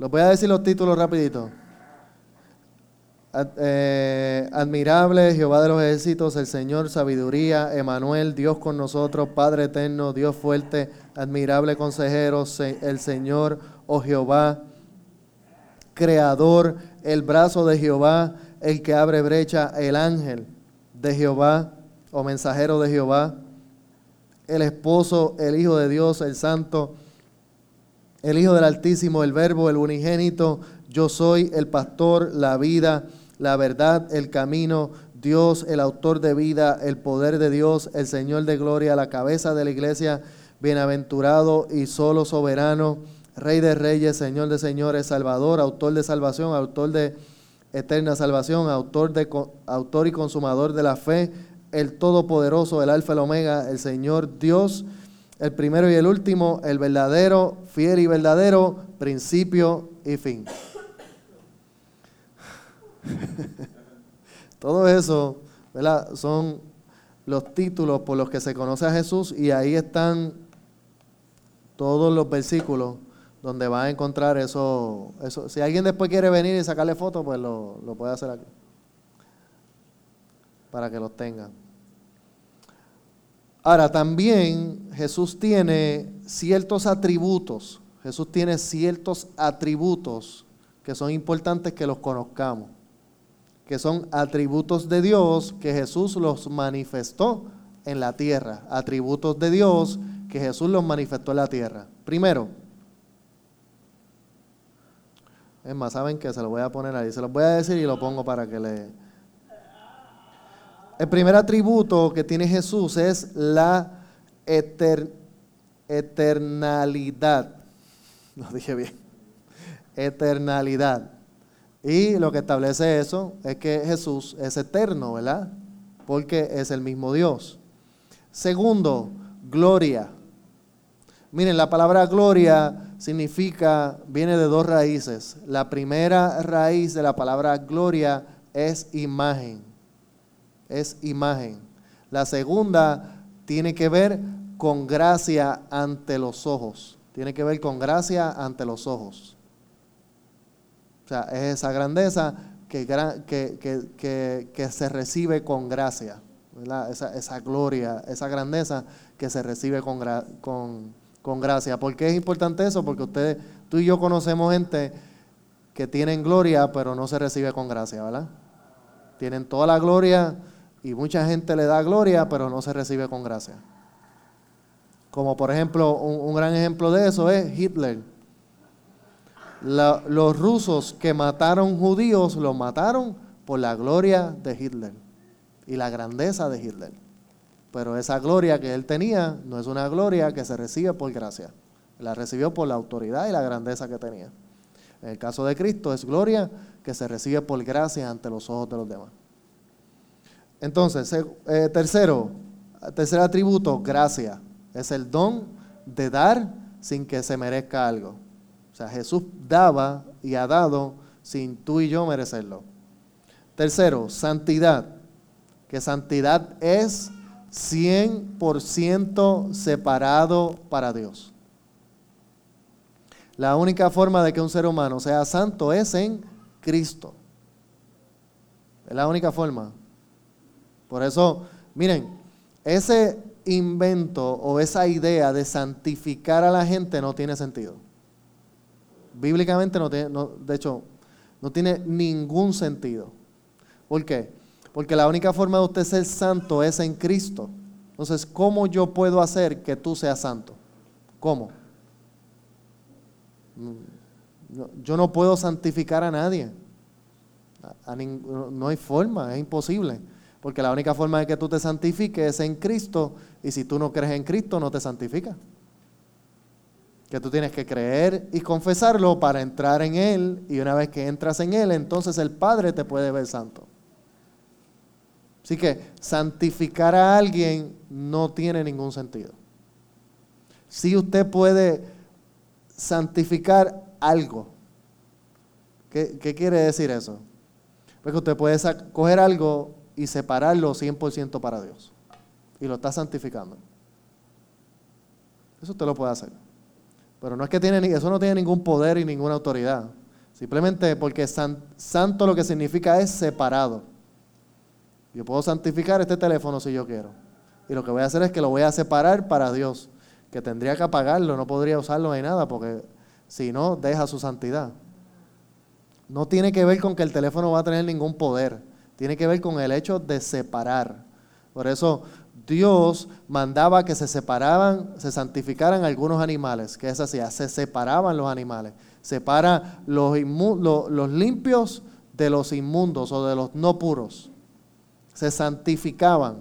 Les voy a decir los títulos rapidito. Eh, admirable, Jehová de los ejércitos, el Señor, sabiduría, Emanuel, Dios con nosotros, Padre eterno, Dios fuerte, admirable consejero, se- el Señor, oh Jehová, creador, el brazo de Jehová, el que abre brecha, el ángel de Jehová, o mensajero de Jehová, el esposo, el Hijo de Dios, el Santo, el Hijo del Altísimo, el Verbo, el unigénito, yo soy el pastor, la vida, la verdad, el camino, Dios, el autor de vida, el poder de Dios, el Señor de gloria, la cabeza de la iglesia, bienaventurado y solo soberano, Rey de reyes, Señor de señores, Salvador, autor de salvación, autor de eterna salvación, autor, de, autor y consumador de la fe, el Todopoderoso, el Alfa y el Omega, el Señor Dios, el primero y el último, el verdadero, fiel y verdadero, principio y fin. Todo eso ¿verdad? son los títulos por los que se conoce a Jesús y ahí están todos los versículos donde va a encontrar eso, eso. Si alguien después quiere venir y sacarle fotos, pues lo, lo puede hacer aquí. Para que los tenga. Ahora, también Jesús tiene ciertos atributos. Jesús tiene ciertos atributos que son importantes que los conozcamos. Que son atributos de Dios que Jesús los manifestó en la tierra. Atributos de Dios que Jesús los manifestó en la tierra. Primero, es más, saben que se los voy a poner ahí. Se los voy a decir y lo pongo para que le. El primer atributo que tiene Jesús es la eter- eternalidad. Lo dije bien. Eternalidad. Y lo que establece eso es que Jesús es eterno, ¿verdad? Porque es el mismo Dios. Segundo, gloria. Miren, la palabra gloria significa, viene de dos raíces. La primera raíz de la palabra gloria es imagen. Es imagen. La segunda tiene que ver con gracia ante los ojos. Tiene que ver con gracia ante los ojos. O sea, es esa grandeza que, que, que- que- se recibe con gracia. Esa, esa gloria, esa grandeza que se recibe con, con, con gracia. ¿Por qué es importante eso? Porque ustedes, tú y yo conocemos gente que tienen gloria, pero no se recibe con gracia, ¿verdad? Tienen toda la gloria y mucha gente le da gloria, pero no se recibe con gracia. Como por ejemplo, un, gran ejemplo de eso es Hitler. Los rusos que mataron judíos los mataron por la gloria de Hitler y la grandeza de Hitler. Pero esa gloria que él tenía no es una gloria que se recibe por gracia. La recibió por la autoridad y la grandeza que tenía. En el caso de Cristo es gloria que se recibe por gracia ante los ojos de los demás. Entonces, eh, tercero, tercer atributo, gracia. Es el don de dar sin que se merezca algo. O sea, Jesús daba y ha dado sin tú y yo merecerlo. Tercero, santidad. Que santidad es 100% separado para Dios. La única forma de que un ser humano sea santo es en Cristo. Es la única forma. Por eso, miren, ese invento o esa idea de santificar a la gente no tiene sentido. Bíblicamente no tiene, de hecho, no tiene ningún sentido. ¿Por qué? Porque la única forma de usted ser santo es en Cristo. Entonces, ¿cómo yo puedo hacer que tú seas santo? ¿Cómo? Yo no puedo santificar a nadie. No hay forma, es imposible. Porque la única forma de que tú te santifiques es en Cristo. Y si tú no crees en Cristo, no te santifica. Que tú tienes que creer y confesarlo para entrar en Él. Y una vez que entras en Él, entonces el Padre te puede ver santo. Así que santificar a alguien no tiene ningún sentido. Si usted puede santificar algo, ¿qué, qué quiere decir eso? Porque usted puede coger algo y separarlo 100% para Dios. Y lo está santificando. Eso usted lo puede hacer. Pero no es que tiene, eso no tiene ningún poder y ninguna autoridad. Simplemente porque santo lo que significa es separado. Yo puedo santificar este teléfono si yo quiero. Y lo que voy a hacer es que lo voy a separar para Dios. Que tendría que apagarlo, no podría usarlo ni nada, porque si no, deja su santidad. No tiene que ver con que el teléfono va a tener ningún poder. Tiene que ver con el hecho de separar. Por eso Dios mandaba que se separaban, se santificaran algunos animales. ¿Qué es así? Se separaban los animales. Separa los, los limpios de los inmundos o de los no puros. Se santificaban.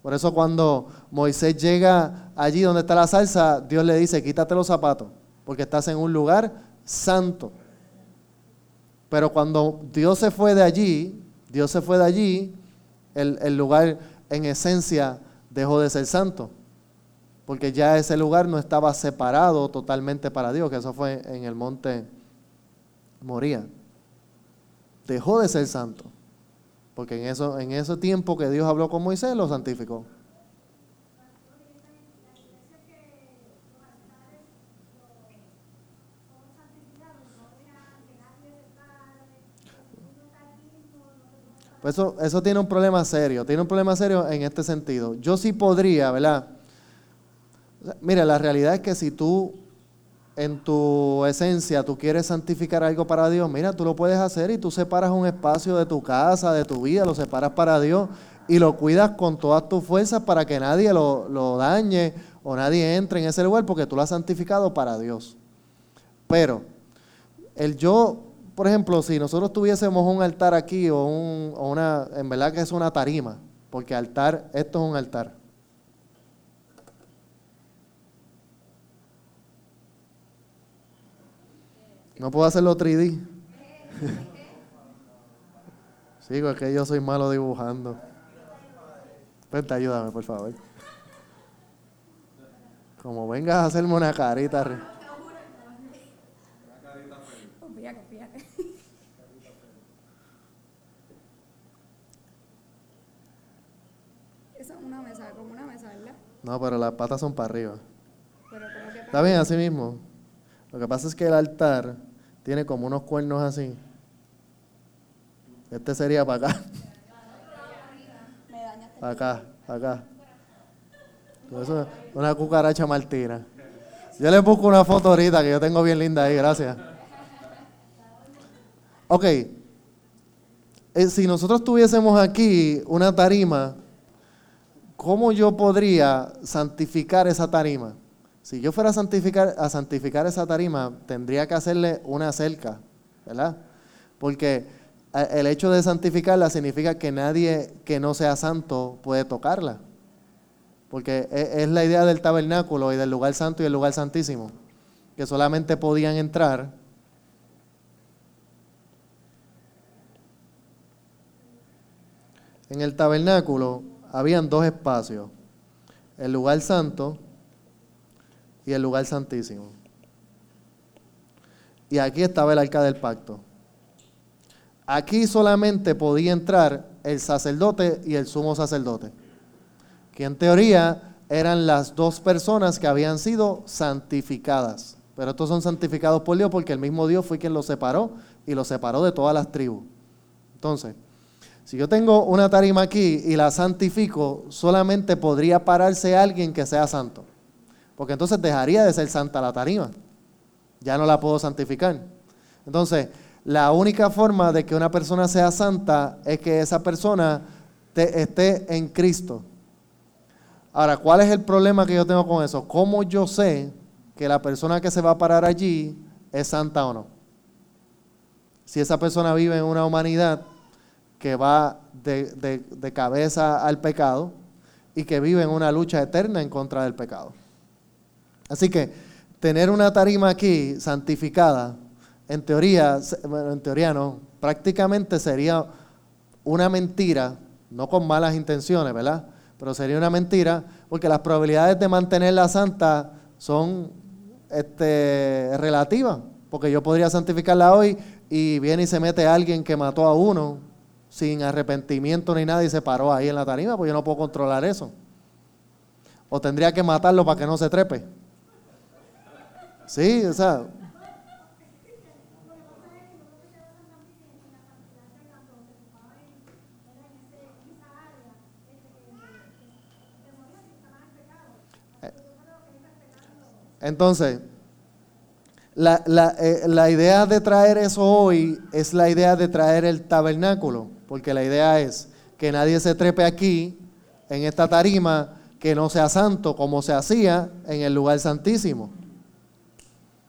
Por eso cuando Moisés llega allí donde está la salsa, Dios le dice, quítate los zapatos, porque estás en un lugar santo. Pero cuando Dios se fue de allí, Dios se fue de allí, el, el lugar en esencia dejó de ser santo, porque ya ese lugar no estaba separado totalmente para Dios, que eso fue en el monte Moría. Dejó de ser santo, porque en, eso, en ese tiempo que Dios habló con Moisés lo santificó. Pues eso, eso tiene un problema serio, tiene un problema serio en este sentido. Yo sí podría, ¿verdad? Mira, la realidad es que si tú en tu esencia tú quieres santificar algo para Dios, mira, tú lo puedes hacer y tú separas un espacio de tu casa, de tu vida, lo separas para Dios y lo cuidas con todas tus fuerzas para que nadie lo, lo dañe o nadie entre en ese lugar porque tú lo has santificado para Dios. Pero el yo por ejemplo, si nosotros tuviésemos un altar aquí o, una, en verdad que es una tarima, porque altar, esto es un altar. No puedo hacerlo 3D. Sigo, es que yo soy malo dibujando. Vente, ayúdame, por favor. Como vengas a hacerme una carita. No, pero las patas son para arriba. Está bien, así mismo. Lo que pasa es que el altar tiene como unos cuernos así. Este sería para acá. Para acá, para acá. Eso es una cucaracha martina. Yo le busco una foto ahorita que yo tengo bien linda ahí, gracias. Ok. Eh, si nosotros tuviésemos aquí una tarima ¿cómo yo podría santificar esa tarima? Si yo fuera a santificar, a santificar esa tarima, tendría que hacerle una cerca, ¿verdad? Porque eh, el hecho de santificarla significa que nadie que no sea santo puede tocarla. Porque e, es la idea del tabernáculo y del lugar santo y el lugar santísimo, que solamente podían entrar en el tabernáculo habían dos espacios, el lugar santo y el lugar santísimo. Y aquí estaba el arca del pacto. Aquí solamente podía entrar el sacerdote y el sumo sacerdote, que en teoría eran las dos personas que habían sido santificadas. Pero estos son santificados por Dios porque el mismo Dios fue quien los separó y los separó de todas las tribus. Entonces, si yo tengo una tarima aquí y la santifico, solamente podría pararse alguien que sea santo. Porque entonces dejaría de ser santa la tarima. Ya no la puedo santificar. Entonces, la única forma de que una persona sea santa es que esa persona esté en Cristo. Ahora, ¿cuál es el problema que yo tengo con eso? ¿Cómo yo sé que la persona que se va a parar allí es santa o no? Si esa persona vive en una humanidad que va de, cabeza al pecado y que vive en una lucha eterna en contra del pecado. Así que tener una tarima aquí santificada, en teoría, bueno, en teoría no, prácticamente sería una mentira, no con malas intenciones, ¿verdad? Pero sería una mentira porque las probabilidades de mantenerla santa son este, relativas, porque yo podría santificarla hoy y viene y se mete alguien que mató a uno sin arrepentimiento ni nada y se paró ahí en la tarima, pues yo no puedo controlar eso. O tendría que matarlo para que no se trepe. Sí, o sea. Entonces, la, la, eh, la, idea de traer eso hoy es la idea de traer el tabernáculo, porque la idea es que nadie se trepe aquí, en esta tarima, que no sea santo como se hacía en el lugar santísimo.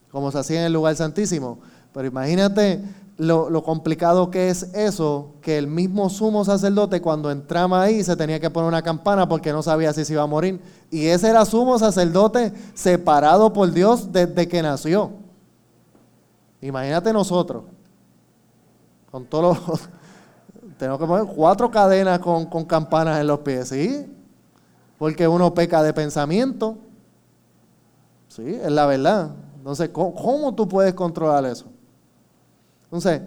Como se hacía en el lugar santísimo. Pero imagínate lo, lo, complicado que es eso, que el mismo sumo sacerdote cuando entraba ahí se tenía que poner una campana porque no sabía si se iba a morir. Y ese era sumo sacerdote separado por Dios desde que nació. Imagínate nosotros, con todos los... Tenemos que poner cuatro cadenas con, con campanas en los pies, ¿sí? Porque uno peca de pensamiento. Sí, es la verdad. Entonces, ¿cómo, tú puedes controlar eso? Entonces,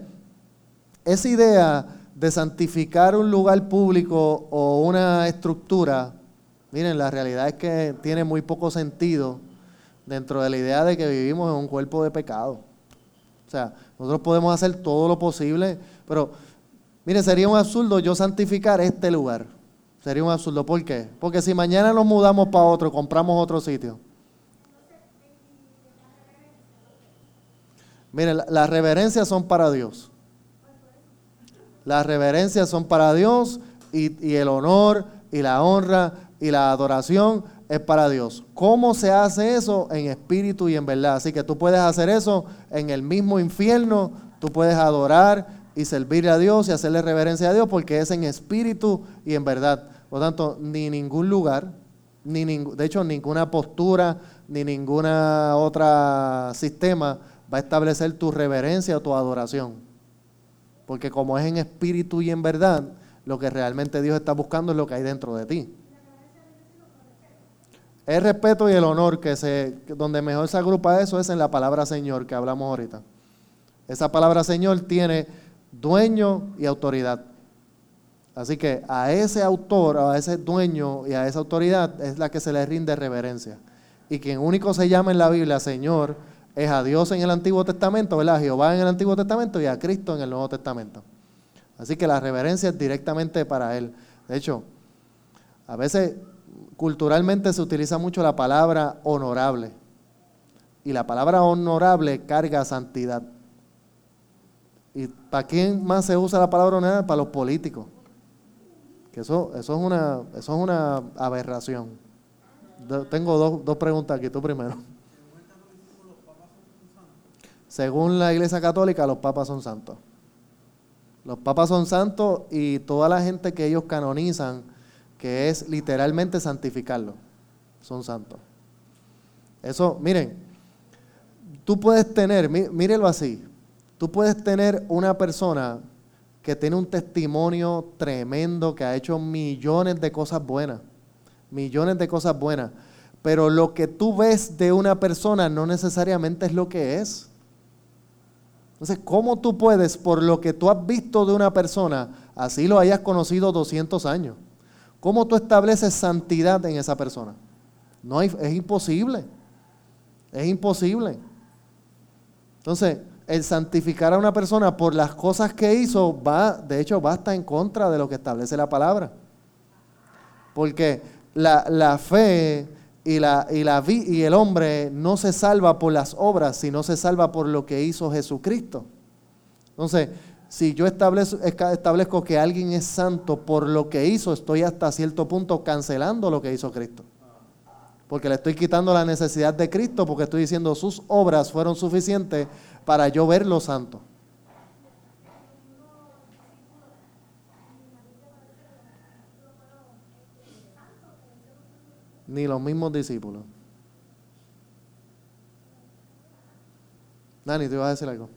esa idea de santificar un lugar público o una estructura, miren, la realidad es que tiene muy poco sentido dentro de la idea de que vivimos en un cuerpo de pecado. O sea, nosotros podemos hacer todo lo posible, pero miren, sería un absurdo yo santificar este lugar. Sería un absurdo. ¿Por qué? Porque si mañana nos mudamos para otro, compramos otro sitio. Miren, las reverencias son para Dios. Las reverencias son para Dios y, y, el honor y la honra y la adoración es para Dios. ¿Cómo se hace eso? En espíritu y en verdad. Así que tú puedes hacer eso en el mismo infierno, tú puedes adorar y servirle a Dios y hacerle reverencia a Dios porque es en espíritu y en verdad. Por lo tanto, ni ningún lugar, ni de hecho ninguna postura, ni ninguna otra sistema va a establecer tu reverencia o tu adoración. Porque como es en espíritu y en verdad, lo que realmente Dios está buscando es lo que hay dentro de ti. El respeto y el honor que se, donde mejor se agrupa eso es en la palabra Señor que hablamos ahorita. Esa palabra Señor tiene dueño y autoridad. Así que a ese autor, a ese dueño y a esa autoridad es la que se le rinde reverencia. Y quien único se llama en la Biblia Señor es a Dios en el Antiguo Testamento, ¿verdad? A Jehová en el Antiguo Testamento y a Cristo en el Nuevo Testamento. Así que la reverencia es directamente para Él. De hecho, a veces culturalmente se utiliza mucho la palabra honorable. Y la palabra honorable carga santidad. ¿Y para quién más se usa la palabra honorable? Para los políticos. Que eso, eso, es, una, eso es una aberración. tengo dos, dos preguntas aquí, tú primero. Según la Iglesia Católica, los papas son santos. Los papas son santos y toda la gente que ellos canonizan, que es literalmente santificarlo, son santos. Eso, miren, tú puedes tener, mírelo así, tú puedes tener una persona que tiene un testimonio tremendo, que ha hecho millones de cosas buenas, millones de cosas buenas. Pero lo que tú ves de una persona no necesariamente es lo que es. Entonces, ¿cómo tú puedes, por lo que tú has visto de una persona, así lo hayas conocido 200 años, cómo tú estableces santidad en esa persona? No es imposible. Es imposible. Entonces, el santificar a una persona por las cosas que hizo va, de hecho, va hasta en contra de lo que establece la palabra. Porque la, fe y, la, y, la, y el hombre no se salva por las obras, sino se salva por lo que hizo Jesucristo. Entonces, si yo establezco, establezco que alguien es santo por lo que hizo, estoy hasta cierto punto cancelando lo que hizo Cristo. Porque le estoy quitando la necesidad de Cristo, porque estoy diciendo sus obras fueron suficientes para yo verlo santo. Ni los mismos discípulos. Dani, te ibas a decir algo.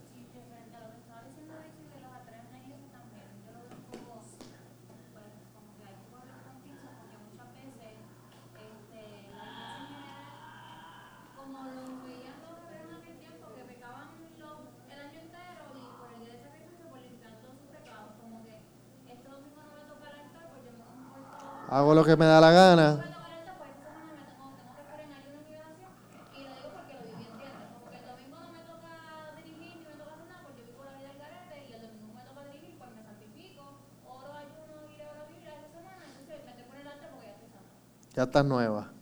hago lo que me da la gana. Ya estás nueva.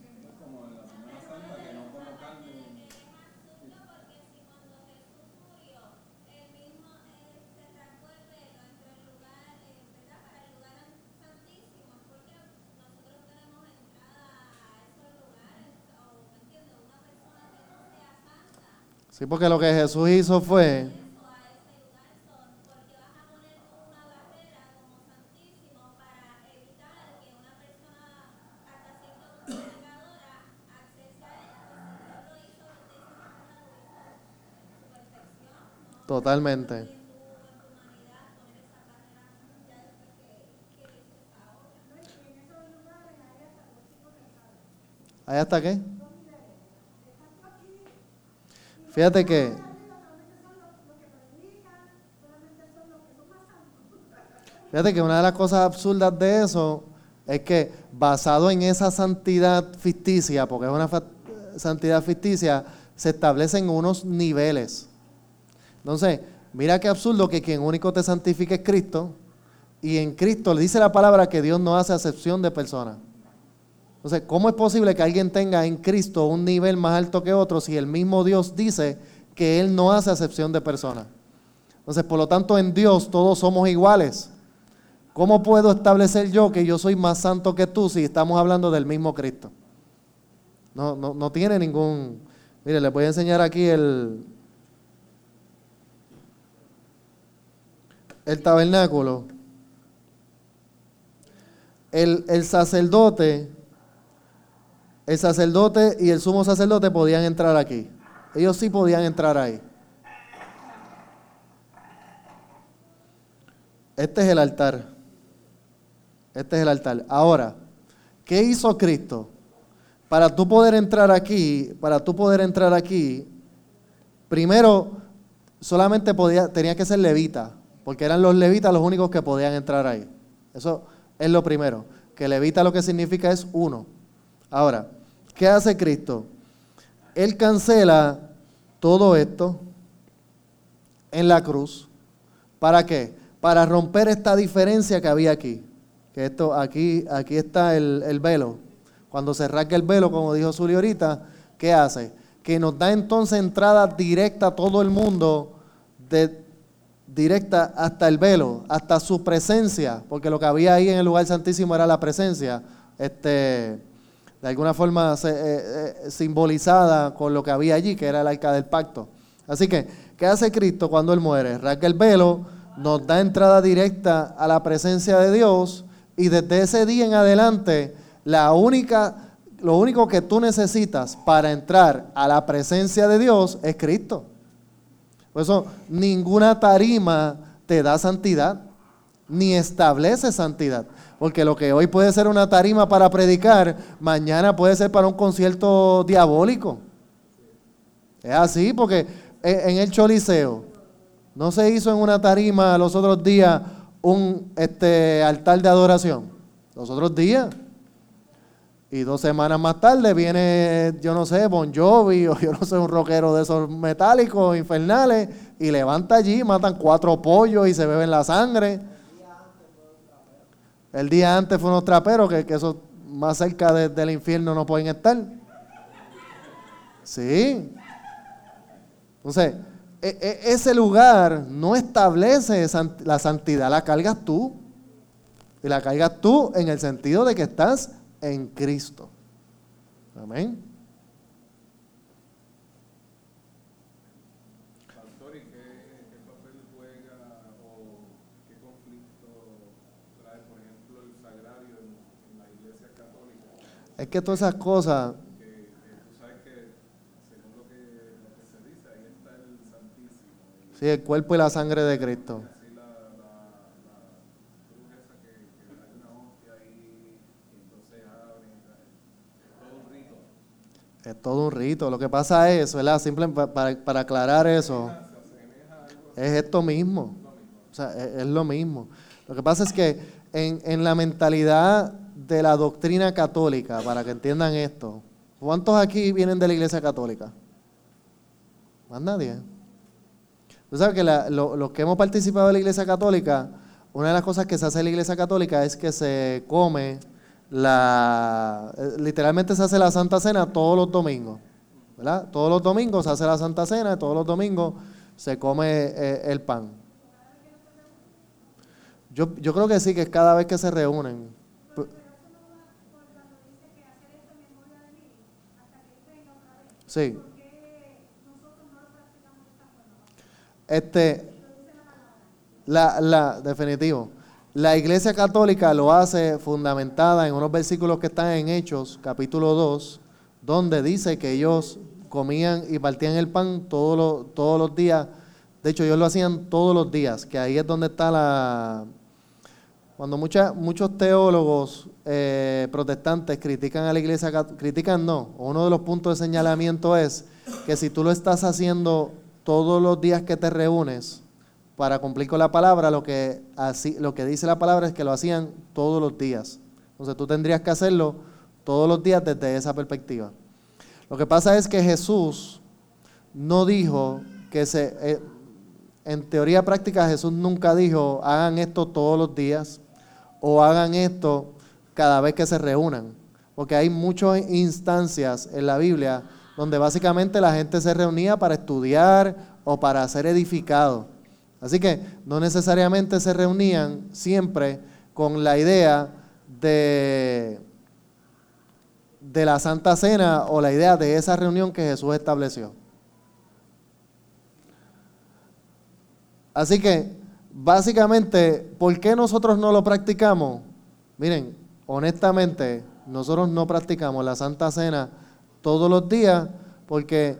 Sí, porque lo que Jesús hizo fue Totalmente. ¿Ahí hasta qué? Fíjate que Fíjate que una de las cosas absurdas de eso es que basado en esa santidad ficticia, porque es una santidad ficticia, se establecen unos niveles. Entonces, mira qué absurdo que quien único te santifique es Cristo, y en Cristo le dice la palabra que Dios no hace acepción de personas. Entonces, ¿cómo es posible que alguien tenga en Cristo un nivel más alto que otro si el mismo Dios dice que Él no hace acepción de personas? Entonces, por lo tanto, en Dios todos somos iguales. ¿Cómo puedo establecer yo que yo soy más santo que tú si estamos hablando del mismo Cristo? No, no, no tiene ningún... Mire, les voy a enseñar aquí el, el tabernáculo, el, el, sacerdote, el sacerdote y el sumo sacerdote podían entrar aquí. Ellos sí podían entrar ahí. Este es el altar. Este es el altar. Ahora, ¿qué hizo Cristo? Para tú poder entrar aquí, para tú poder entrar aquí, primero solamente podía, tenía que ser levita porque eran los levitas los únicos que podían entrar ahí. Eso es lo primero, que levita lo que significa es uno. Ahora, ¿qué hace Cristo? Él cancela todo esto en la cruz. ¿Para qué? Para romper esta diferencia que había aquí. Que esto, aquí, aquí está el, el velo. Cuando se rasga el velo, como dijo Zuli ahorita, ¿qué hace? Que nos da entonces entrada directa a todo el mundo de, directa hasta el velo, hasta su presencia, porque lo que había ahí en el lugar santísimo era la presencia, este, de alguna forma eh, eh, simbolizada con lo que había allí, que era el arca del pacto. Así que, ¿qué hace Cristo cuando Él muere? Rasga el velo, nos da entrada directa a la presencia de Dios y desde ese día en adelante, la única, lo único que tú necesitas para entrar a la presencia de Dios es Cristo. Por eso, ninguna tarima te da santidad, ni establece santidad. Porque lo que hoy puede ser una tarima para predicar, mañana puede ser para un concierto diabólico. Es así, porque en el Choliseo no se hizo en una tarima los otros días un este, altar de adoración. Los otros días y dos semanas más tarde viene, yo no sé, Bon Jovi o yo no sé, un rockero de esos metálicos infernales y levanta allí, matan cuatro pollos y se beben la sangre. El día antes fue unos traperos que, que eso más cerca del infierno no pueden estar. Sí. Entonces, e, e, ese lugar no establece la santidad, la cargas tú. Y la cargas tú en el sentido de que estás en Cristo. Amén. Pastor, ¿y qué, papel juega o qué conflicto trae, por ejemplo, el sagrario en, la iglesia católica? Es que todas esas cosas. Santísimo. Sí, el cuerpo y la sangre de Cristo. Es todo un rito. Lo que pasa es, ¿verdad? Simplemente para, aclarar eso, es esto mismo. O sea, es, lo mismo. Lo que pasa es que en, en, la mentalidad de la doctrina católica, para que entiendan esto, ¿cuántos aquí vienen de la iglesia católica? Más nadie. Tú sabes que los que hemos participado de la iglesia católica, una de las cosas que se hace en la iglesia católica es que se come la, literalmente se hace la Santa Cena todos los domingos. ¿verdad? Todos los domingos se hace la Santa Cena todos los domingos se come eh, el pan. Yo, yo creo que sí, que cada vez que se reúnen. Sí. Este, la, la, definitivo. La Iglesia Católica lo hace fundamentada en unos versículos que están en Hechos, capítulo 2, donde dice que ellos comían y partían el pan todos los, todos los días. De hecho, ellos lo hacían todos los días, que ahí es donde está la... Cuando muchos teólogos eh, protestantes critican a la iglesia, critican no, uno de los puntos de señalamiento es que si tú lo estás haciendo todos los días que te reúnes para cumplir con la palabra, lo que, así, lo que dice la palabra es que lo hacían todos los días. Entonces tú tendrías que hacerlo todos los días desde esa perspectiva. Lo que pasa es que Jesús no dijo que se... Eh, en teoría práctica Jesús nunca dijo hagan esto todos los días o hagan esto cada vez que se reúnan. Porque hay muchas instancias en la Biblia donde básicamente la gente se reunía para estudiar o para ser edificado. Así que no necesariamente se reunían siempre con la idea de, de la Santa Cena o la idea de esa reunión que Jesús estableció. Así que, básicamente, ¿por qué nosotros no lo practicamos? Miren, honestamente, nosotros no practicamos la Santa Cena todos los días porque,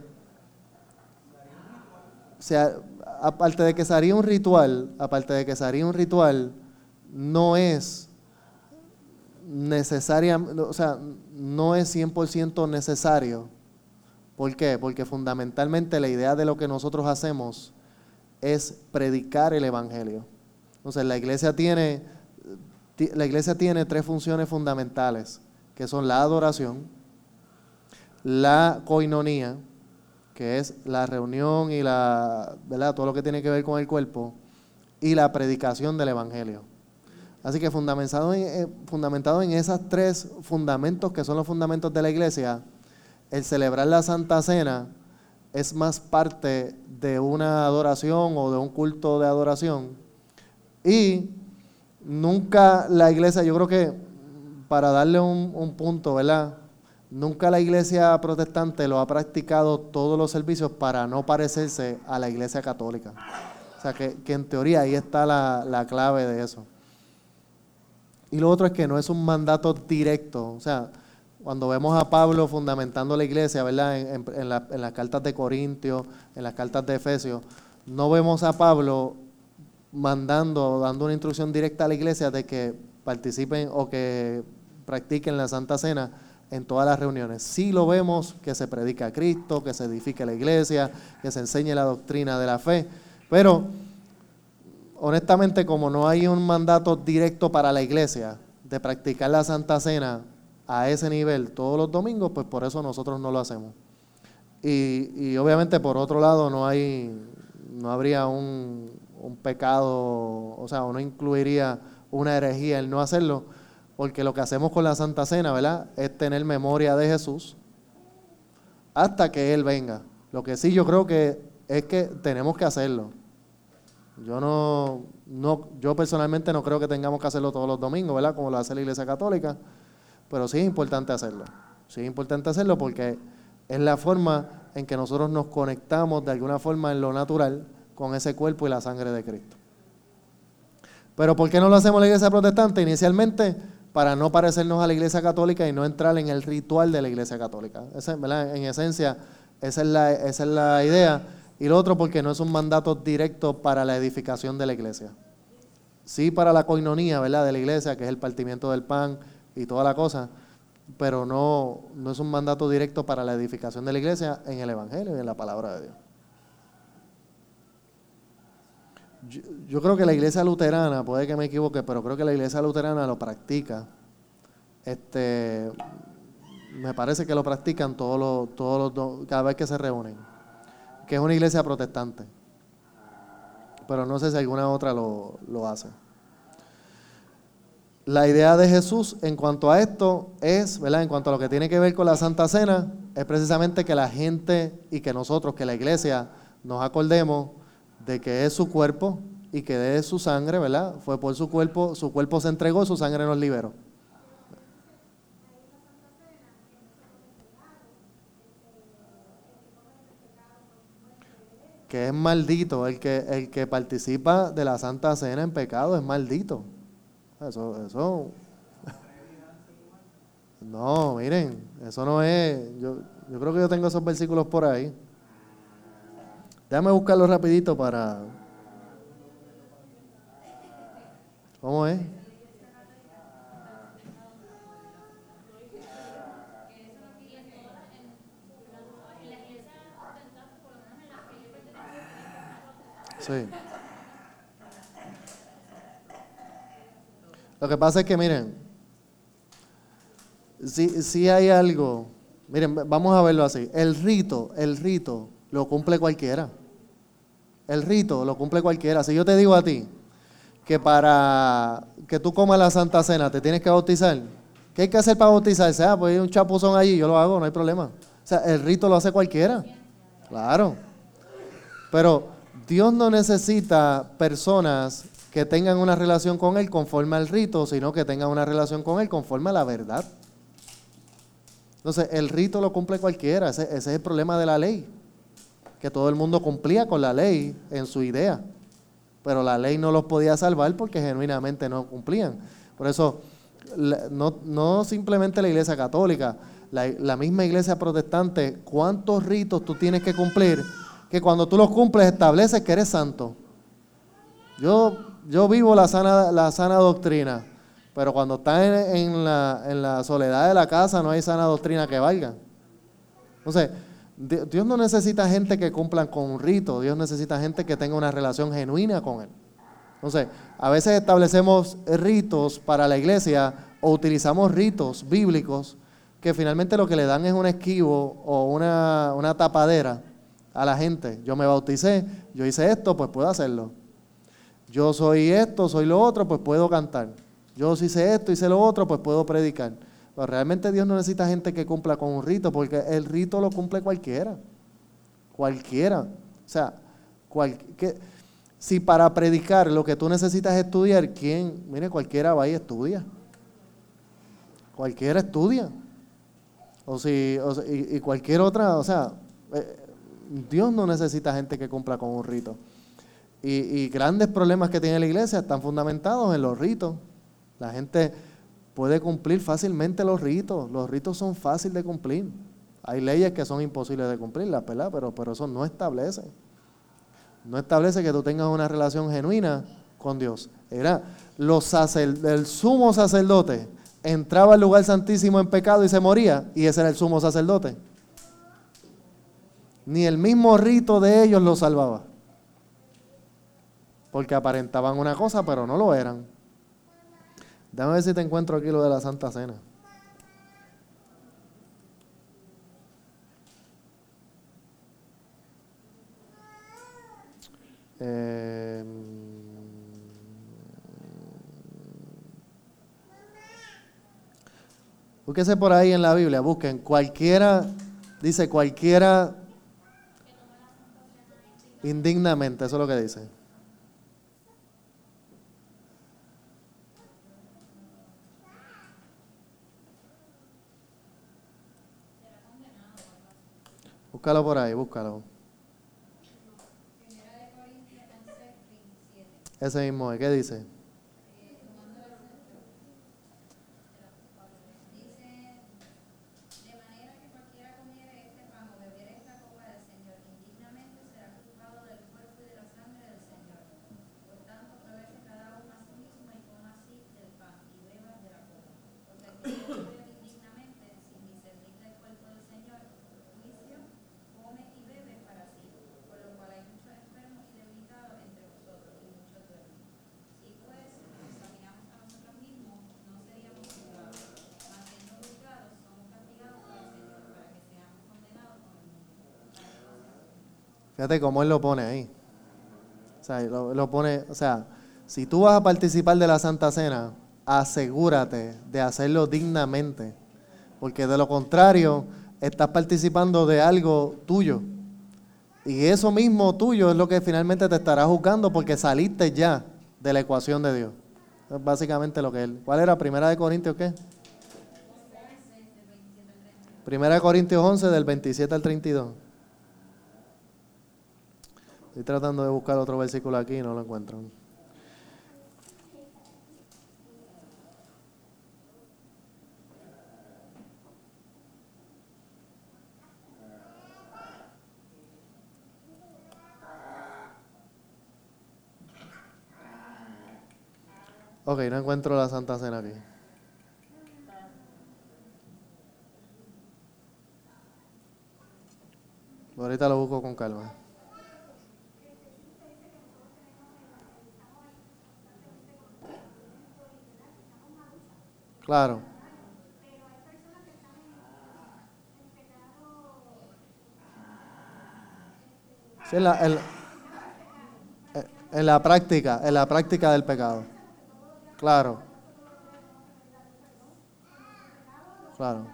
aparte de que sería un ritual, aparte de que sería un ritual, no es necesaria, o sea, no es 100% necesario. ¿Por qué? Porque fundamentalmente la idea de lo que nosotros hacemos es predicar el Evangelio. Entonces la iglesia tiene la iglesia tiene tres funciones fundamentales, que son la adoración, la coinonía, que es la reunión y la, ¿verdad? todo lo que tiene que ver con el cuerpo, y la predicación del Evangelio. Así que fundamentado en, eh, fundamentado en esos tres fundamentos que son los fundamentos de la iglesia, el celebrar la Santa Cena es más parte de una adoración o de un culto de adoración. Y Nunca la iglesia, yo creo que para darle un, punto, ¿verdad? Nunca la iglesia protestante lo ha practicado todos los servicios para no parecerse a la iglesia católica. O sea, que, en teoría ahí está la, clave de eso. Y lo otro es que no es un mandato directo. O sea, cuando vemos a Pablo fundamentando la iglesia, ¿verdad? En, en las cartas de Corintios, en las cartas de Efesios, no vemos a Pablo mandando, dando una instrucción directa a la iglesia de que participen o que practiquen la Santa Cena en todas las reuniones. Sí lo vemos que se predica a Cristo, que se edifique la iglesia, que se enseñe la doctrina de la fe, pero honestamente como no hay un mandato directo para la iglesia de practicar la Santa Cena a ese nivel todos los domingos, pues por eso nosotros no lo hacemos. Y, y obviamente por otro lado no hay, no habría un, un pecado, o sea, o no incluiría una herejía el no hacerlo, porque lo que hacemos con la Santa Cena, ¿verdad? Es tener memoria de Jesús hasta que Él venga. Lo que sí yo creo que es que tenemos que hacerlo. Yo no, no, yo personalmente no creo que tengamos que hacerlo todos los domingos, ¿verdad? Como lo hace la Iglesia Católica, pero sí es importante hacerlo. Sí es importante hacerlo porque es la forma en que nosotros nos conectamos de alguna forma en lo natural con ese cuerpo y la sangre de Cristo. Pero ¿por qué no lo hacemos la iglesia protestante? Inicialmente para no parecernos a la iglesia católica y no entrar en el ritual de la iglesia católica. en esencia, esa es, la, esa es la idea. Y lo otro porque no es un mandato directo para la edificación de la iglesia. Sí para la coinonía ¿verdad? de la iglesia, que es el partimiento del pan y toda la cosa, pero no, no es un mandato directo para la edificación de la iglesia en el Evangelio y en la palabra de Dios. Yo, creo que la iglesia luterana, puede que me equivoque, pero creo que la iglesia luterana lo practica. Este, me parece que lo practican todos los, todos los, cada vez que se reúnen. Que es una iglesia protestante. Pero no sé si alguna otra lo, lo hace. La idea de Jesús en cuanto a esto es, ¿verdad? En cuanto a lo que tiene que ver con la Santa Cena, es precisamente que la gente y que nosotros, que la iglesia, nos acordemos de que es su cuerpo y que de su sangre, ¿verdad? Fue por su cuerpo, su cuerpo se entregó, su sangre nos liberó. Que es maldito, el que, el que participa de la Santa Cena en pecado es maldito. Eso, eso. No, miren, eso no es. Yo, yo creo que yo tengo esos versículos por ahí. Déjame buscarlo rapidito para. ¿Cómo es? Sí. Lo que pasa es que, miren, si, si hay algo, miren, vamos a verlo así. El rito, el rito lo cumple cualquiera. El rito lo cumple cualquiera. Si yo te digo a ti que para que tú comas la Santa Cena te tienes que bautizar, ¿qué hay que hacer para bautizarse? Ah, pues hay un chapuzón allí, yo lo hago, no hay problema. O sea, el rito lo hace cualquiera. Claro. Pero Dios no necesita personas que tengan una relación con Él conforme al rito, sino que tengan una relación con Él conforme a la verdad. Entonces, el rito lo cumple cualquiera, ese, es el problema de la ley, que todo el mundo cumplía con la ley en su idea, pero la ley no los podía salvar porque genuinamente no cumplían. Por eso, no, no simplemente la iglesia católica, la, la misma iglesia protestante, ¿cuántos ritos tú tienes que cumplir? Que cuando tú los cumples estableces que eres santo. Yo yo vivo la sana, la sana doctrina, pero cuando está en, la, soledad de la casa no hay sana doctrina que valga. Entonces, Dios no necesita gente que cumplan con un rito, Dios necesita gente que tenga una relación genuina con Él. Entonces, a veces establecemos ritos para la iglesia o utilizamos ritos bíblicos que finalmente lo que le dan es un esquivo o una, una tapadera a la gente. Yo me bauticé, yo hice esto, pues puedo hacerlo. Yo soy esto, soy lo otro, pues puedo cantar. Yo si sé esto, hice lo otro, pues puedo predicar. Pero realmente Dios no necesita gente que cumpla con un rito, porque el rito lo cumple cualquiera. Cualquiera. O sea, si para predicar lo que tú necesitas estudiar, ¿quién? Mire, cualquiera va y estudia. Cualquiera estudia. O si, y, cualquier otra, o sea, eh, Dios no necesita gente que cumpla con un rito. Y, grandes problemas que tiene la iglesia están fundamentados en los ritos. La gente puede cumplir fácilmente los ritos. Los ritos son fáciles de cumplir. Hay leyes que son imposibles de cumplir, ¿verdad? Pero, pero eso no establece. No establece que tú tengas una relación genuina con Dios. Era los el sumo sacerdote entraba al lugar santísimo en pecado y se moría, y ese era el sumo sacerdote. Ni el mismo rito de ellos lo salvaba porque aparentaban una cosa, pero no lo eran. Déjame ver si te encuentro aquí lo de la Santa Cena. Eh, búsquese por ahí en la Biblia, busquen cualquiera, dice cualquiera indignamente, eso es lo que dice. Búscalo por ahí, búscalo. Ese mismo, ¿qué dice? Fíjate cómo él lo pone ahí. O sea, lo, pone, o sea, si tú vas a participar de la Santa Cena, asegúrate de hacerlo dignamente, porque de lo contrario estás participando de algo tuyo. Y eso mismo tuyo es lo que finalmente te estará juzgando porque saliste ya de la ecuación de Dios. Es básicamente lo que él. ¿Cuál era? ¿Primera de Corintios qué? Primera de Corintios 11 del 27 al 32. Estoy tratando de buscar otro versículo aquí y no lo encuentro. Ok, no encuentro la Santa Cena aquí. Ahorita lo busco con calma. Claro. En, la, en la práctica, en la práctica del pecado. Claro. Claro.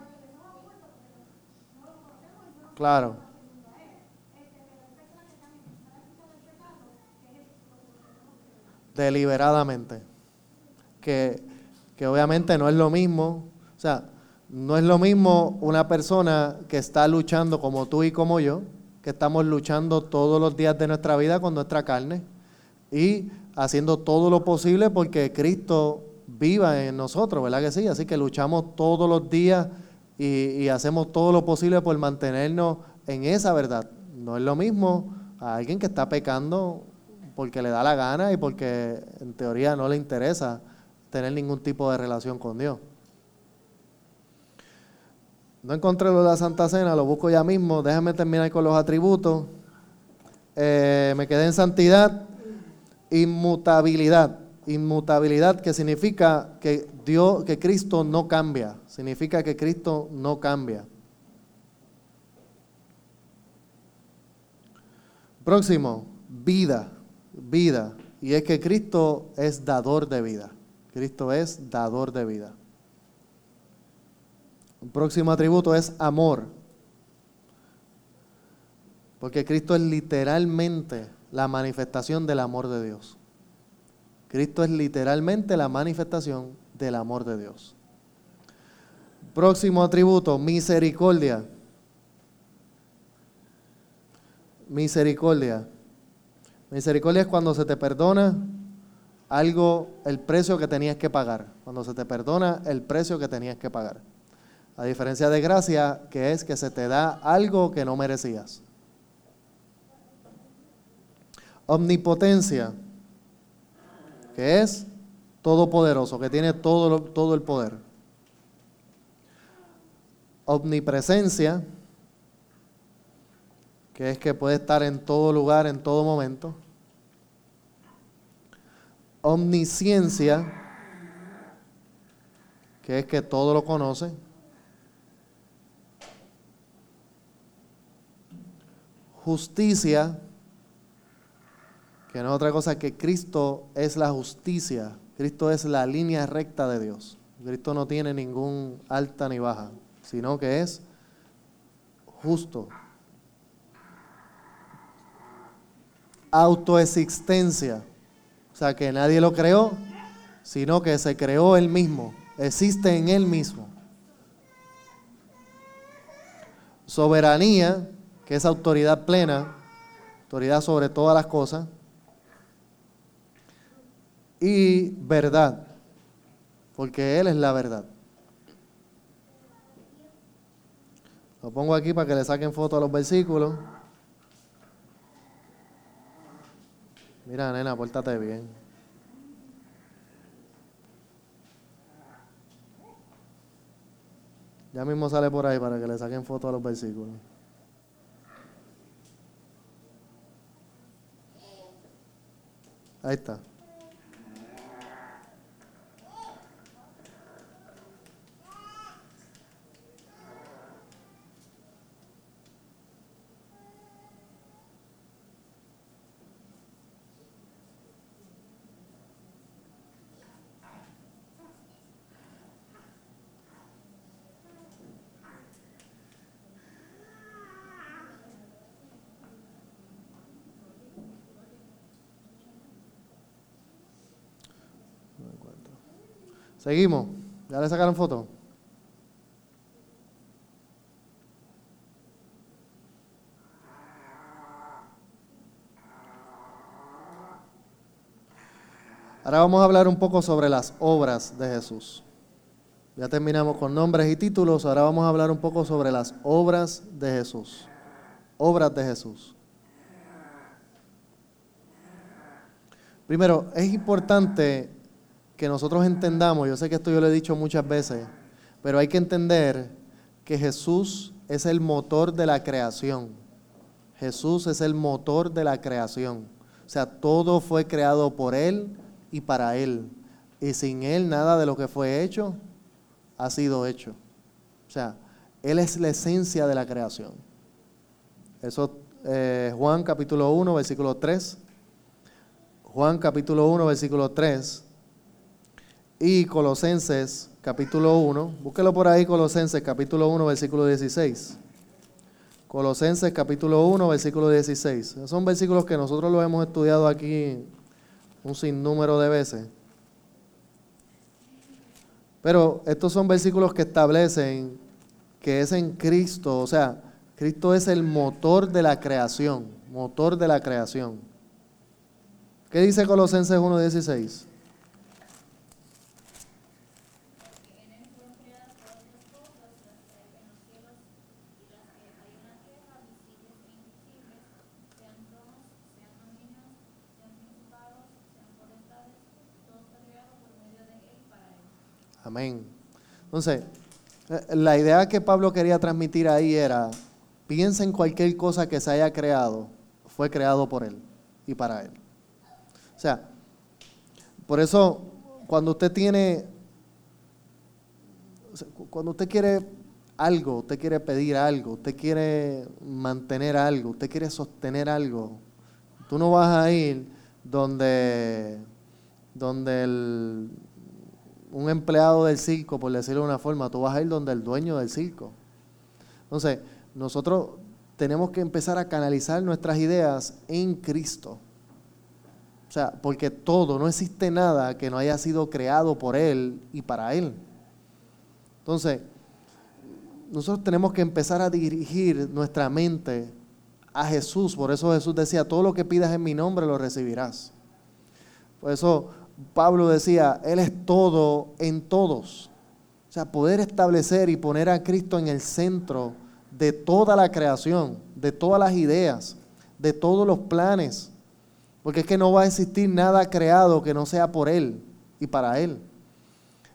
Claro. Deliberadamente. Que, que obviamente no es lo mismo. O sea, no es lo mismo una persona que está luchando como tú y como yo, que estamos luchando todos los días de nuestra vida con nuestra carne y haciendo todo lo posible porque Cristo viva en nosotros, ¿verdad que sí? Así que luchamos todos los días y, hacemos todo lo posible por mantenernos en esa verdad. No es lo mismo a alguien que está pecando porque le da la gana y porque en teoría no le interesa tener ningún tipo de relación con Dios. No encontré lo de la Santa Cena, lo busco ya mismo. Déjame terminar con los atributos. Eh, me quedé en santidad, inmutabilidad. Inmutabilidad que significa que Dios, que Cristo no cambia. Significa que Cristo no cambia. Próximo, vida, vida. Y es que Cristo es dador de vida. Cristo es dador de vida. Un próximo atributo es amor. Porque Cristo es literalmente la manifestación del amor de Dios. Cristo es literalmente la manifestación del amor de Dios. Próximo atributo, misericordia. Misericordia. Misericordia es cuando se te perdona algo, el precio que tenías que pagar. Cuando se te perdona el precio que tenías que pagar. A diferencia de gracia, que es que se te da algo que no merecías. Omnipotencia, que es todopoderoso, que tiene todo, todo el poder. Omnipresencia, que es que puede estar en todo lugar, en todo momento. Omnisciencia, que es que todo lo conoce. Justicia, que no es otra cosa que Cristo es la justicia, Cristo es la línea recta de Dios. Cristo no tiene ningún alta ni baja, sino que es justo. Autoexistencia, sea que nadie lo creó, sino que se creó él mismo, existe en él mismo. Soberanía, que es autoridad plena, autoridad sobre todas las cosas y verdad, porque Él es la verdad. Lo pongo aquí para que le saquen foto a los versículos. Mira, nena, pórtate bien. Ya mismo sale por ahí para que le saquen foto a los versículos. Ahí está. Seguimos. ¿Ya le sacaron foto? Ahora vamos a hablar un poco sobre las obras de Jesús. Ya terminamos con nombres y títulos, ahora vamos a hablar un poco sobre las obras de Jesús. Obras de Jesús. Primero, es importante que nosotros entendamos, yo sé que esto yo lo he dicho muchas veces, pero hay que entender que Jesús es el motor de la creación. Jesús es el motor de la creación. O sea, todo fue creado por Él y para Él. Y sin Él nada de lo que fue hecho ha sido hecho. O sea, Él es la esencia de la creación. Eso eh, Juan capítulo 1, versículo 3. Juan capítulo 1, versículo 3. Y Colosenses capítulo 1. Búsquelo por ahí, Colosenses capítulo 1, versículo 16. Colosenses capítulo 1, versículo 16. Son versículos que nosotros los hemos estudiado aquí un sinnúmero de veces. Pero estos son versículos que establecen que es en Cristo, o sea, Cristo es el motor de la creación, motor de la creación. ¿Qué dice Colosenses 1.16? Amén. Entonces, eh, la idea que Pablo quería transmitir ahí era, piensa en cualquier cosa que se haya creado, fue creado por Él y para Él. O sea, por eso, cuando usted tiene, cuando usted quiere algo, usted quiere pedir algo, usted quiere mantener algo, usted quiere sostener algo, tú no vas a ir donde, donde el un empleado del circo, por decirlo de una forma, tú vas a ir donde el dueño del circo. Entonces, nosotros tenemos que empezar a canalizar nuestras ideas en Cristo. O sea, porque todo, no existe nada que no haya sido creado por Él y para Él. Entonces, nosotros tenemos que empezar a dirigir nuestra mente a Jesús. Por eso Jesús decía, todo lo que pidas en mi nombre lo recibirás. Por eso Pablo decía, Él es todo en todos. O sea, poder establecer y poner a Cristo en el centro de toda la creación, de todas las ideas, de todos los planes. Porque es que no va a existir nada creado que no sea por Él y para Él.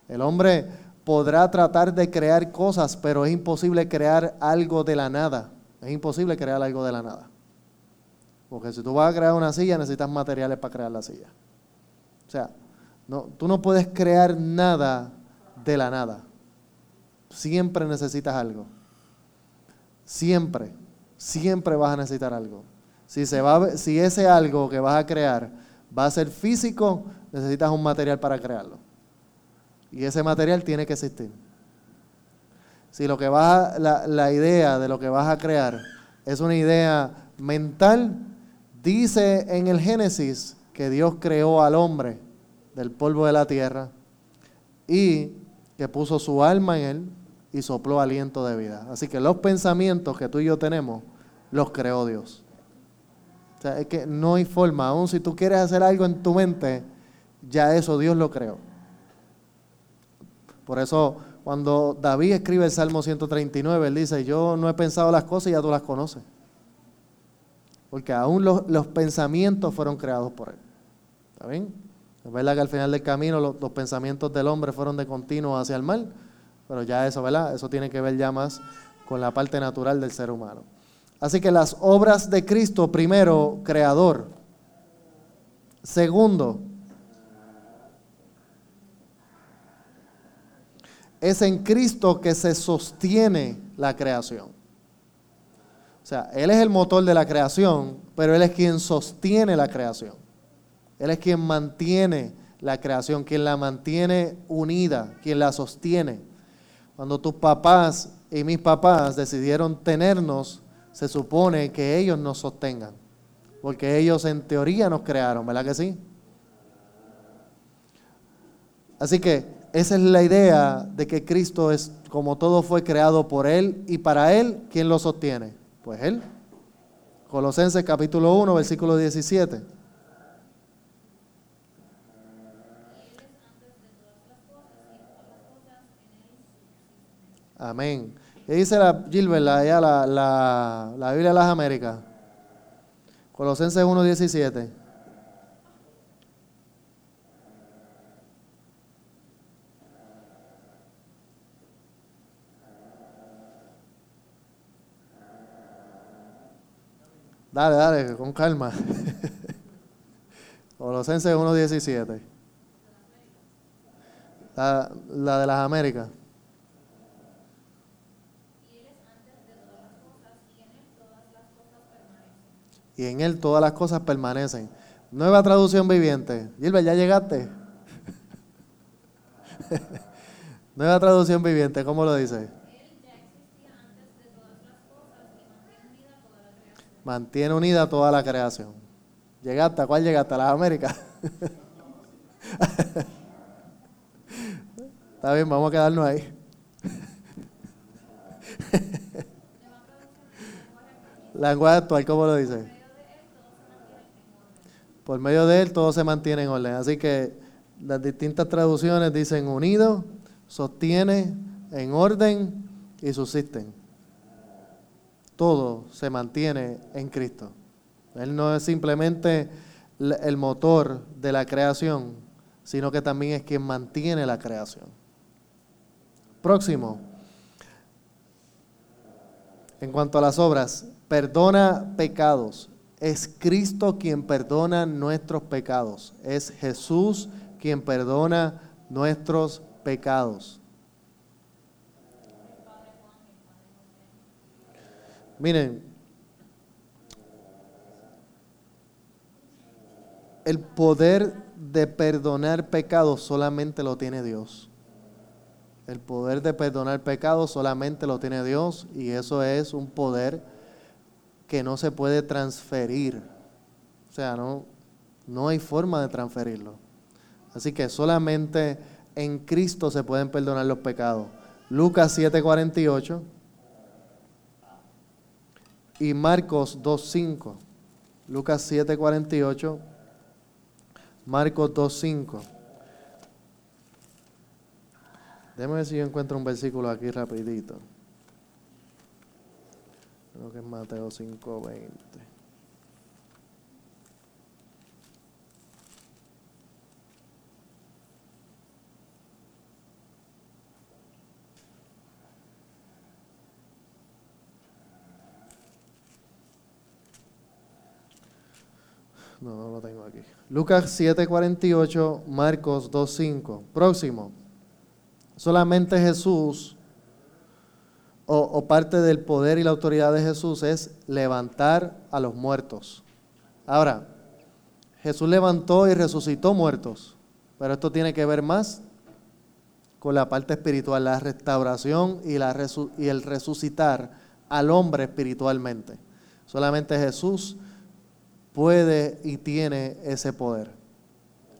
El hombre podrá tratar de crear cosas, pero es imposible crear algo de la nada. Es imposible crear algo de la nada. Porque si tú vas a crear una silla, necesitas materiales para crear la silla. O sea, no, tú no puedes crear nada de la nada. Siempre necesitas algo. Siempre, siempre vas a necesitar algo. Si, se va, si ese algo que vas a crear va a ser físico, necesitas un material para crearlo. Y ese material tiene que existir. Si lo que vas la, la idea de lo que vas a crear es una idea mental, dice en el Génesis que Dios creó al hombre del polvo de la tierra y que puso su alma en él y sopló aliento de vida. Así que los pensamientos que tú y yo tenemos, los creó Dios. O sea, es que no hay forma, aún si tú quieres hacer algo en tu mente, ya eso Dios lo creó. Por eso cuando David escribe el Salmo 139, él dice, yo no he pensado las cosas y ya tú las conoces. Porque aún los, los pensamientos fueron creados por él. ¿Está bien? Es verdad que al final del camino los, pensamientos del hombre fueron de continuo hacia el mal, pero ya eso, ¿verdad? Eso tiene que ver ya más con la parte natural del ser humano. Así que las obras de Cristo, primero, creador. Segundo, es en Cristo que se sostiene la creación. O sea, Él es el motor de la creación, pero Él es quien sostiene la creación. Él es quien mantiene la creación, quien la mantiene unida, quien la sostiene. Cuando tus papás y mis papás decidieron tenernos, se supone que ellos nos sostengan. Porque ellos en teoría nos crearon, ¿verdad que sí? Así que esa es la idea de que Cristo es como todo fue creado por Él y para Él, ¿quién lo sostiene? Pues Él. Colosenses capítulo 1, versículo 17. Amén. ¿Qué dice la Gilbert, la, la, la, Biblia de las Américas? Colosenses 1, 17. Dale, dale, con calma. Colosenses 1.17. La, la de las Américas. Y en él todas las cosas permanecen. Nueva traducción viviente. Gilbert, ¿ya llegaste? Nueva traducción viviente, ¿cómo lo dice? mantiene unida toda la creación. ¿Llegaste? ¿A cuál llegaste? ¿A las Américas? Está bien, vamos a quedarnos ahí. Lenguaje actual, ¿cómo lo dice? Por medio de él todo se mantiene en orden. Así que las distintas traducciones dicen unido, sostiene, en orden y subsisten todo se mantiene en Cristo. Él no es simplemente el motor de la creación, sino que también es quien mantiene la creación. Próximo. En cuanto a las obras, perdona pecados. Es Cristo quien perdona nuestros pecados. Es Jesús quien perdona nuestros pecados. Miren, el poder de perdonar pecados solamente lo tiene Dios. El poder de perdonar pecados solamente lo tiene Dios y eso es un poder que no se puede transferir. O sea, no, no hay forma de transferirlo. Así que solamente en Cristo se pueden perdonar los pecados. Lucas 7:48 y Marcos 2.5. Lucas 7.48, Marcos 2.5. Déjame ver si yo encuentro un versículo aquí rapidito. Creo que es Mateo 5.20. No, no lo tengo aquí. Lucas 7:48, Marcos 2:5. Próximo. Solamente Jesús, o, parte del poder y la autoridad de Jesús es levantar a los muertos. Ahora, Jesús levantó y resucitó muertos, pero esto tiene que ver más con la parte espiritual, la restauración y, y el resucitar al hombre espiritualmente. Solamente Jesús puede y tiene ese poder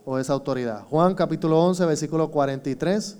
o esa autoridad. Juan capítulo 11, versículo 43.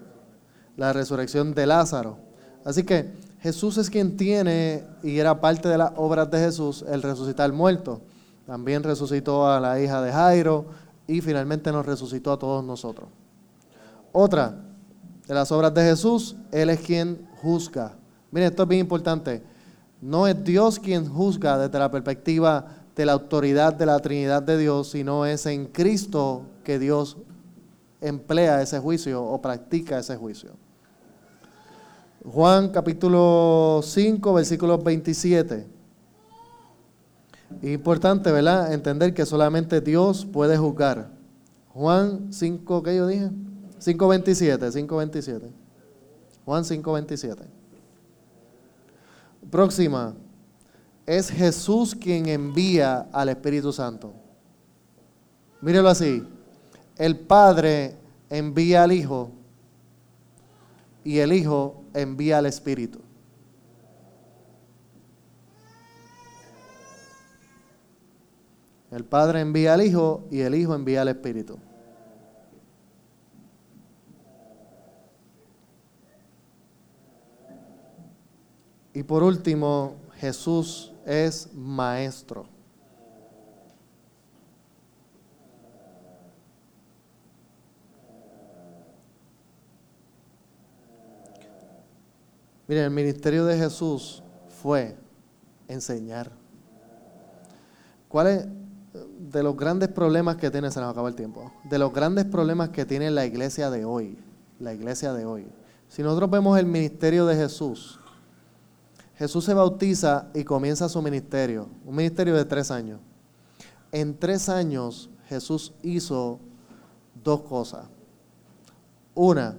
la resurrección de Lázaro. Así que Jesús es quien tiene, y era parte de las obras de Jesús, el resucitar muerto. También resucitó a la hija de Jairo y finalmente nos resucitó a todos nosotros. Otra de las obras de Jesús, Él es quien juzga. Miren, esto es bien importante. No es Dios quien juzga desde la perspectiva de la autoridad de la Trinidad de Dios, sino es en Cristo que Dios emplea ese juicio o practica ese juicio. Juan capítulo 5, versículo 27. Importante, ¿verdad? Entender que solamente Dios puede juzgar. Juan 5, ¿qué yo dije? 5.27, 5.27. Juan 5.27. Próxima. Es Jesús quien envía al Espíritu Santo. Mírelo así. El Padre envía al Hijo y el Hijo envía al Espíritu. El Padre envía al Hijo y el Hijo envía al Espíritu. Y por último, Jesús es maestro. Miren, el ministerio de Jesús fue enseñar. ¿Cuál es de los grandes problemas que tiene, se nos acaba el tiempo, de los grandes problemas que tiene la iglesia de hoy, la iglesia de hoy? Si nosotros vemos el ministerio de Jesús, Jesús se bautiza y comienza su ministerio, un ministerio de tres años. En tres años Jesús hizo dos cosas. Una,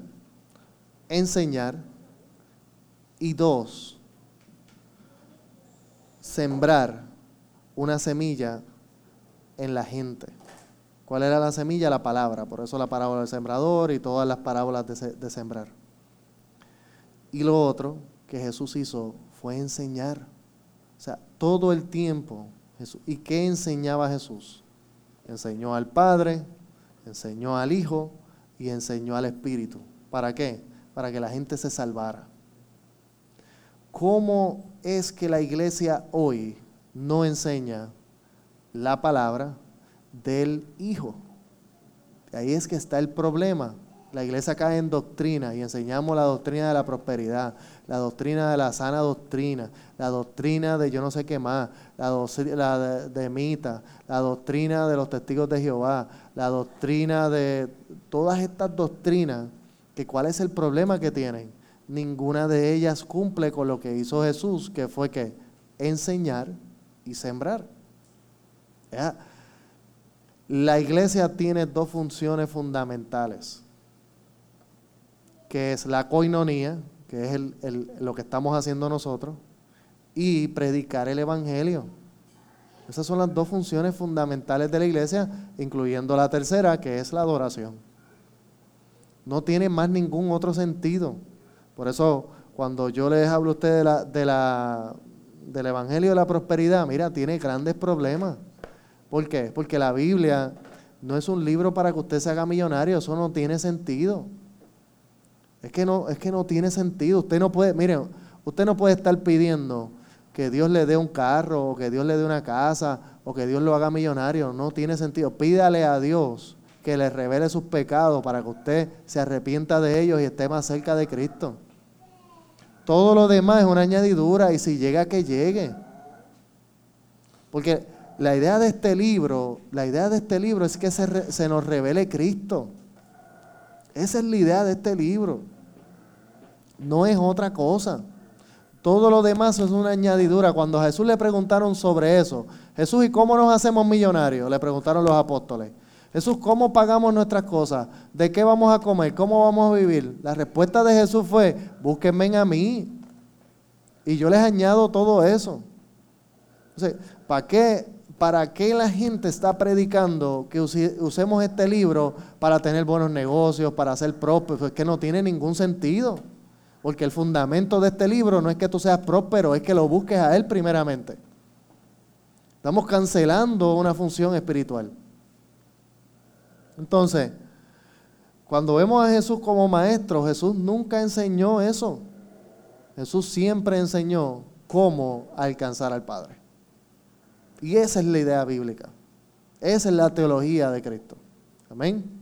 enseñar y dos, sembrar una semilla en la gente. ¿Cuál era la semilla? La palabra. Por eso la parábola del sembrador y todas las parábolas de, sembrar. Y lo otro que Jesús hizo fue enseñar. O sea, todo el tiempo. Jesús. ¿Y qué enseñaba Jesús? Enseñó al Padre, enseñó al Hijo y enseñó al Espíritu. ¿Para qué? Para que la gente se salvara. ¿Cómo es que la iglesia hoy no enseña la palabra del Hijo? Ahí es que está el problema. La iglesia cae en doctrina y enseñamos la doctrina de la prosperidad, la doctrina de la sana doctrina, la doctrina de yo no sé qué más, la, doctrina de, de Mita, la doctrina de los testigos de Jehová, la doctrina de todas estas doctrinas, que cuál es el problema que tienen ninguna de ellas cumple con lo que hizo Jesús, que fue que enseñar y sembrar. La iglesia tiene dos funciones fundamentales, que es la coinonía, que es lo que estamos haciendo nosotros, y predicar el Evangelio. Esas son las dos funciones fundamentales de la iglesia, incluyendo la tercera, que es la adoración. No tiene más ningún otro sentido. Por eso, cuando yo les hablo a ustedes de la, de la, del Evangelio de la Prosperidad, mira, tiene grandes problemas. ¿Por qué? Porque la Biblia no es un libro para que usted se haga millonario, eso no tiene sentido. Es que no, es que no tiene sentido. Usted no puede, miren, usted no puede estar pidiendo que Dios le dé un carro, o que Dios le dé una casa, o que Dios lo haga millonario. No tiene sentido. Pídale a Dios que le revele sus pecados para que usted se arrepienta de ellos y esté más cerca de Cristo. Todo lo demás es una añadidura y si llega que llegue. Porque la idea de este libro, la idea de este libro es que se, se nos revele Cristo. Esa es la idea de este libro. No es otra cosa. Todo lo demás es una añadidura. Cuando a Jesús le preguntaron sobre eso, Jesús, ¿y cómo nos hacemos millonarios? Le preguntaron los apóstoles. Jesús, ¿cómo pagamos nuestras cosas? ¿De qué vamos a comer? ¿Cómo vamos a vivir? La respuesta de Jesús fue, búsquenme a mí. Y yo les añado todo eso. ¿para qué, ¿para qué la gente está predicando que usemos este libro para tener buenos negocios, para ser prósperos? Es que no tiene ningún sentido. Porque el fundamento de este libro no es que tú seas próspero, es que lo busques a Él primeramente. Estamos cancelando una función espiritual. Entonces, cuando vemos a Jesús como maestro, Jesús nunca enseñó eso. Jesús siempre enseñó cómo alcanzar al Padre. Y esa es la idea bíblica. Esa es la teología de Cristo. Amén.